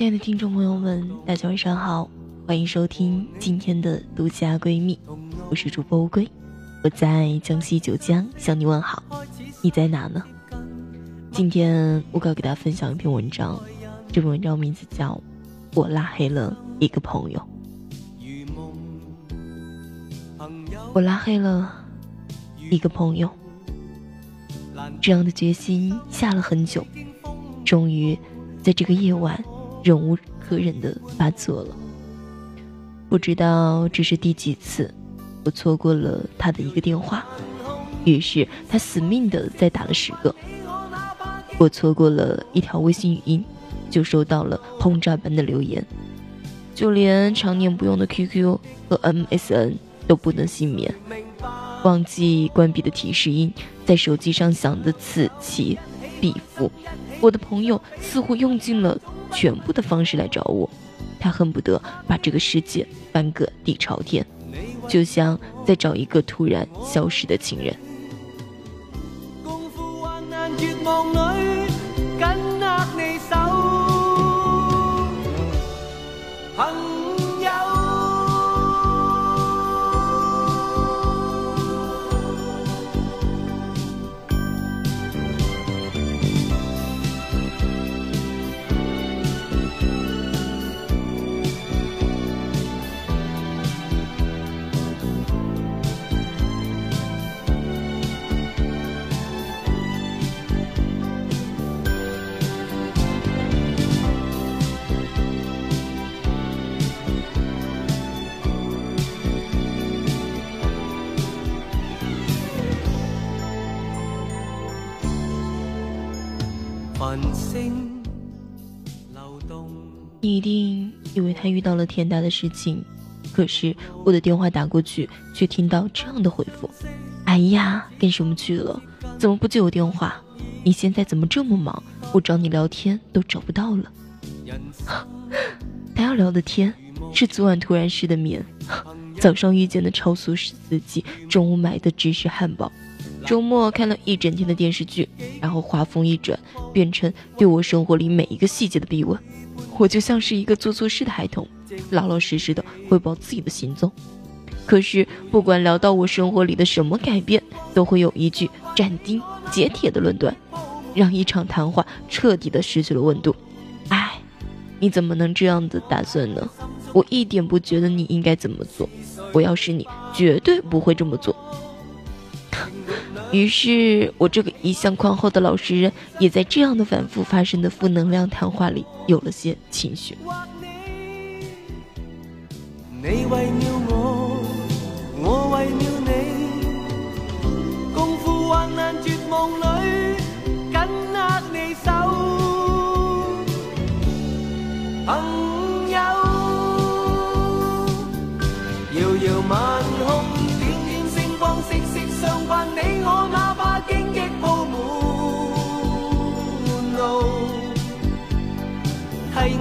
亲爱的听众朋友们，大家晚上好，欢迎收听今天的独家闺蜜，我是主播乌龟，我在江西九江向你问好，你在哪呢？今天我要给大家分享一篇文章，这篇文章名字叫《我拉黑了一个朋友》，我拉黑了一个朋友，这样的决心下了很久，终于在这个夜晚。忍无可忍的发作了，不知道这是第几次，我错过了他的一个电话，于是他死命的再打了十个。我错过了一条微信语音，就收到了轰炸般的留言，就连常年不用的 QQ 和 MSN 都不能幸免。忘记关闭的提示音在手机上响的此起彼伏，我的朋友似乎用尽了。全部的方式来找我，他恨不得把这个世界翻个底朝天，就像在找一个突然消失的情人。你一定以为他遇到了天大的事情，可是我的电话打过去，却听到这样的回复：“哎呀，干什么去了？怎么不接我电话？你现在怎么这么忙？我找你聊天都找不到了。”他要聊的天是昨晚突然失的眠，早上遇见的超速司机，中午买的芝士汉堡。周末看了一整天的电视剧，然后话锋一转，变成对我生活里每一个细节的逼问。我就像是一个做错事的孩童，老老实实的汇报自己的行踪。可是不管聊到我生活里的什么改变，都会有一句斩钉截铁的论断，让一场谈话彻底的失去了温度。哎，你怎么能这样的打算呢？我一点不觉得你应该怎么做。我要是你，绝对不会这么做。于是我这个一向宽厚的老实人，也在这样的反复发生的负能量谈话里有了些情绪。你为了我，我为了你，共赴患难绝望里，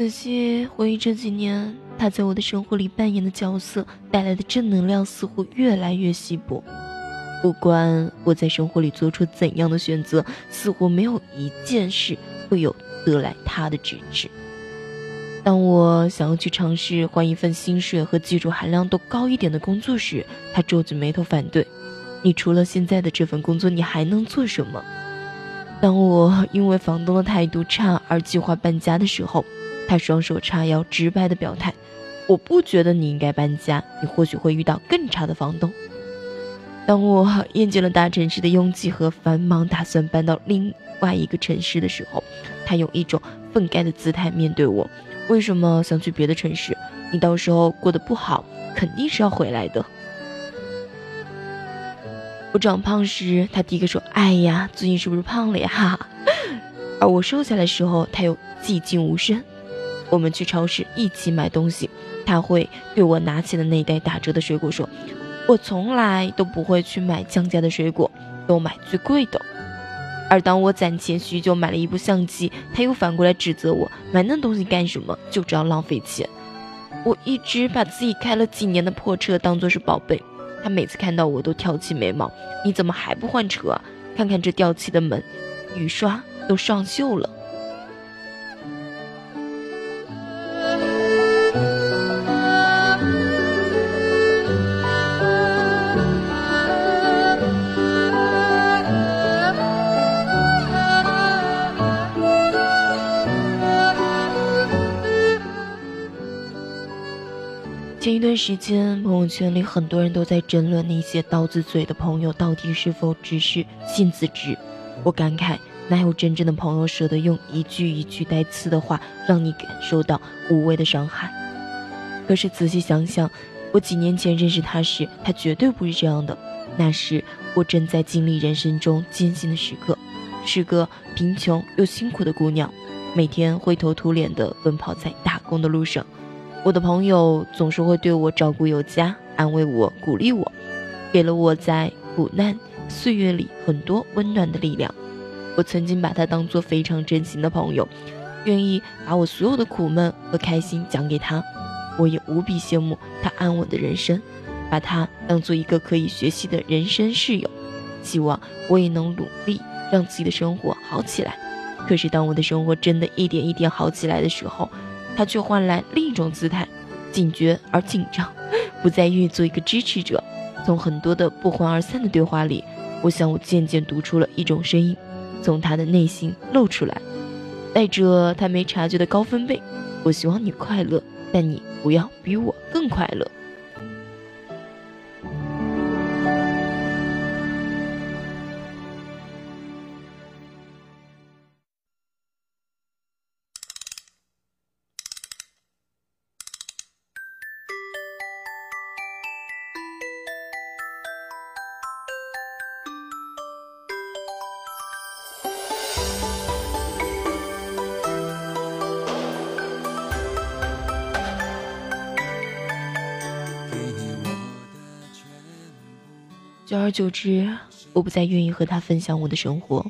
仔细回忆这几年，他在我的生活里扮演的角色带来的正能量似乎越来越稀薄。不管我在生活里做出怎样的选择，似乎没有一件事会有得来他的支持。当我想要去尝试换一份薪水和技术含量都高一点的工作时，他皱起眉头反对。你除了现在的这份工作，你还能做什么？当我因为房东的态度差而计划搬家的时候，他双手叉腰，直白的表态：“我不觉得你应该搬家，你或许会遇到更差的房东。”当我厌倦了大城市的拥挤和繁忙，打算搬到另外一个城市的时候，他用一种愤慨的姿态面对我：“为什么想去别的城市？你到时候过得不好，肯定是要回来的。”我长胖时，他第一个说：“哎呀，最近是不是胖了呀？”哈哈。而我瘦下来的时候，他又寂静无声。我们去超市一起买东西，他会对我拿起了那袋打折的水果说：“我从来都不会去买降价的水果，都买最贵的。”而当我攒钱许久买了一部相机，他又反过来指责我买那东西干什么，就知道浪费钱。我一直把自己开了几年的破车当做是宝贝，他每次看到我都挑起眉毛：“你怎么还不换车？啊？看看这掉漆的门，雨刷。”都上锈了。段时间，朋友圈里很多人都在争论那些刀子嘴的朋友到底是否只是性子直。我感慨。哪有真正的朋友舍得用一句一句带刺的话让你感受到无谓的伤害？可是仔细想想，我几年前认识他时，他绝对不是这样的。那时我正在经历人生中艰辛的时刻，是个贫穷又辛苦的姑娘，每天灰头土脸地奔跑在打工的路上。我的朋友总是会对我照顾有加，安慰我，鼓励我，给了我在苦难岁月里很多温暖的力量。我曾经把他当做非常真心的朋友，愿意把我所有的苦闷和开心讲给他。我也无比羡慕他安稳的人生，把他当做一个可以学习的人生室友，希望我也能努力让自己的生活好起来。可是当我的生活真的一点一点好起来的时候，他却换来另一种姿态，警觉而紧张，不再愿意做一个支持者。从很多的不欢而散的对话里，我想我渐渐读出了一种声音。从他的内心露出来，带着他没察觉的高分贝。我希望你快乐，但你不要比我更快乐。久而久之，我不再愿意和他分享我的生活。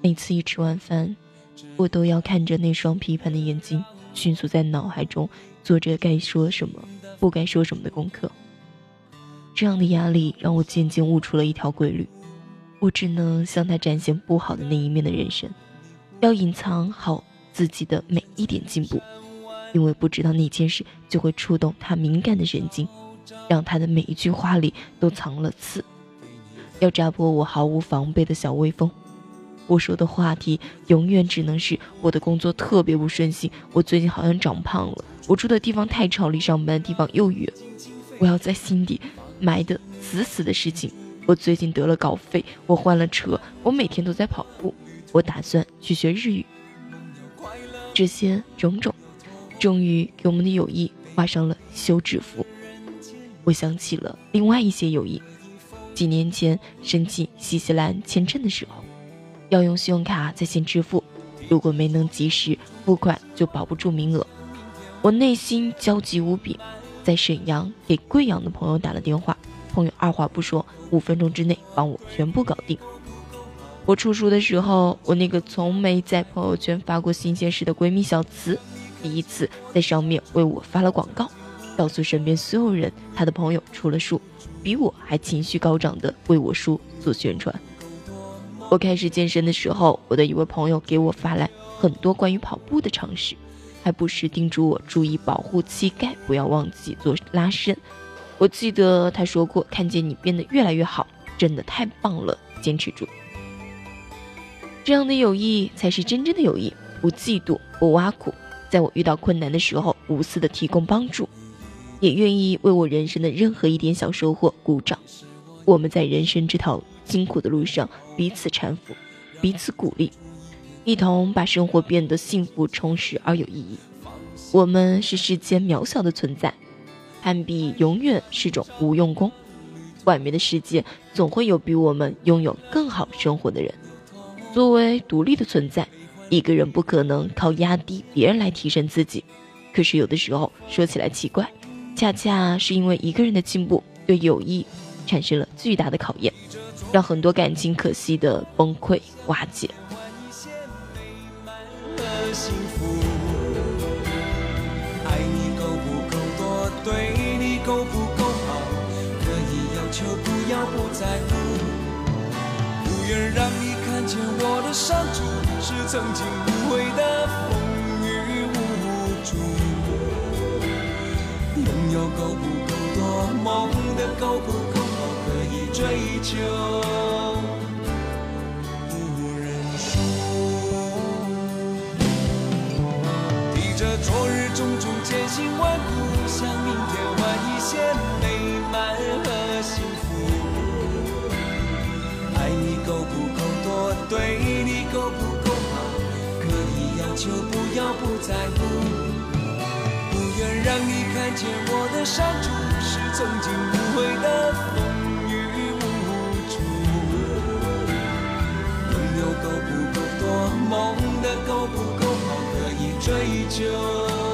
每次一吃完饭，我都要看着那双批判的眼睛，迅速在脑海中做着该说什么、不该说什么的功课。这样的压力让我渐渐悟出了一条规律：我只能向他展现不好的那一面的人生，要隐藏好自己的每一点进步，因为不知道那件事就会触动他敏感的神经，让他的每一句话里都藏了刺。要扎破我毫无防备的小微风，我说的话题永远只能是我的工作特别不顺心，我最近好像长胖了，我住的地方太吵，离上班的地方又远，我要在心底埋得死死的事情。我最近得了稿费，我换了车，我每天都在跑步，我打算去学日语。这些种种，终于给我们的友谊画上了休止符。我想起了另外一些友谊。几年前申请新西兰签证的时候，要用信用卡在线支付，如果没能及时付款，就保不住名额。我内心焦急无比，在沈阳给贵阳的朋友打了电话，朋友二话不说，五分钟之内帮我全部搞定。我出书的时候，我那个从没在朋友圈发过新鲜事的闺蜜小慈，第一次在上面为我发了广告。告诉身边所有人，她的朋友出了书，比我还情绪高涨的为我书做宣传。我开始健身的时候，我的一位朋友给我发来很多关于跑步的常识，还不时叮嘱我注意保护膝盖，不要忘记做拉伸。我记得他说过：“看见你变得越来越好，真的太棒了，坚持住。”这样的友谊才是真正的友谊，不嫉妒，不挖苦，在我遇到困难的时候无私的提供帮助。也愿意为我人生的任何一点小收获鼓掌。我们在人生这条辛苦的路上彼此搀扶，彼此鼓励，一同把生活变得幸福、充实而有意义。我们是世间渺小的存在，攀比永远是种无用功。外面的世界总会有比我们拥有更好生活的人。作为独立的存在，一个人不可能靠压低别人来提升自己。可是有的时候说起来奇怪，恰恰是因为一个人的进步，对友谊产生了巨大的考验，让很多感情可惜的崩溃瓦解。在乎，不愿让你看见我的伤处，是曾经无悔的风有够不够多，梦的够不够好，可以追求，不认输。提着昨日种种千辛万苦，向明天换一些美满和幸福。爱你够不够多，对你够不够好，可以要求，不要不在乎。不愿让你看见我的山处，是曾经无悔的风雨无阻。拥有够不够多，梦的够不够好，可以追求。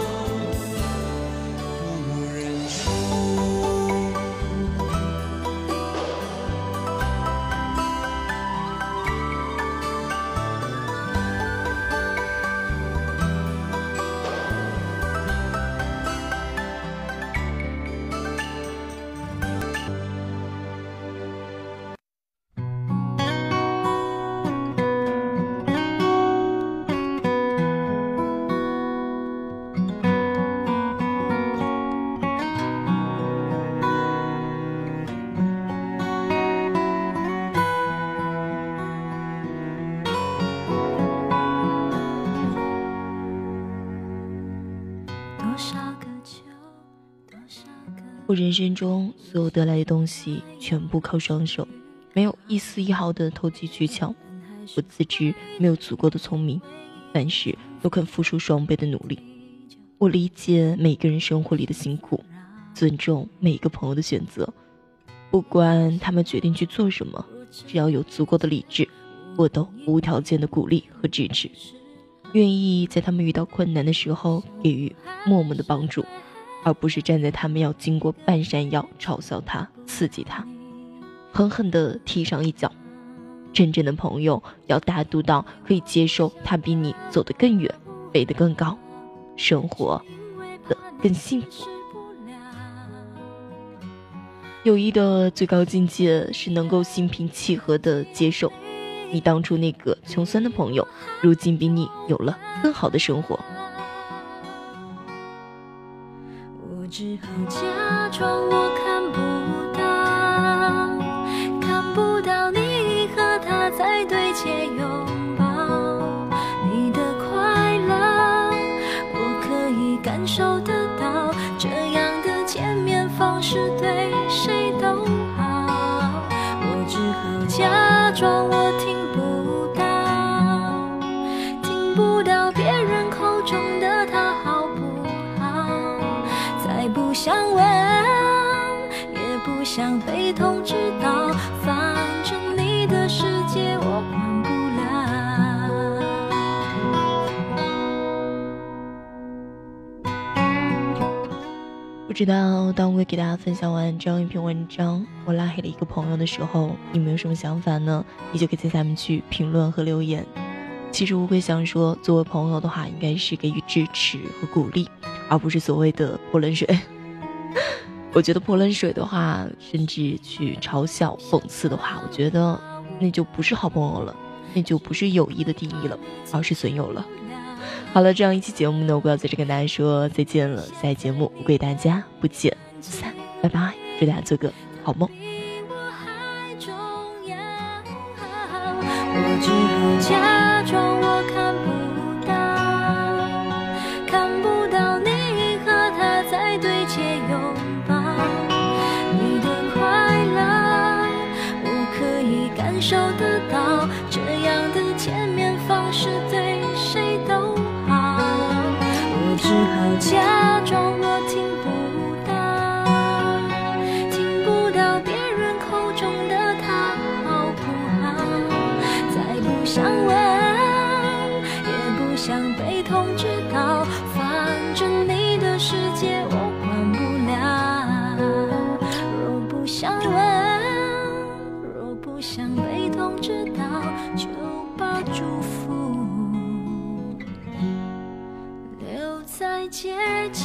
人生中所有得来的东西，全部靠双手，没有一丝一毫的投机取巧。我自知没有足够的聪明，但是都肯付出双倍的努力。我理解每个人生活里的辛苦，尊重每一个朋友的选择。不管他们决定去做什么，只要有足够的理智，我都无条件的鼓励和支持，愿意在他们遇到困难的时候给予默默的帮助。而不是站在他们要经过半山腰嘲笑他、刺激他，狠狠地踢上一脚。真正的朋友要大度到可以接受他比你走得更远、飞得更高，生活的更幸福。友谊的最高境界是能够心平气和地接受，你当初那个穷酸的朋友，如今比你有了更好的生活。只好假装我看知道当我给大家分享完这样一篇文章，我拉黑了一个朋友的时候，你们有什么想法呢？你就可以在下面去评论和留言。其实我会想说，作为朋友的话，应该是给予支持和鼓励，而不是所谓的泼冷水。我觉得泼冷水的话，甚至去嘲笑、讽刺的话，我觉得那就不是好朋友了，那就不是友谊的定义了，而是损友了。好了，这样一期节目呢，我要在这跟大家说再见了。下期节目我给大家不见不散，拜拜，祝大家做个好梦。受得到，这样的见面方式对谁都好。我只好假装家。切切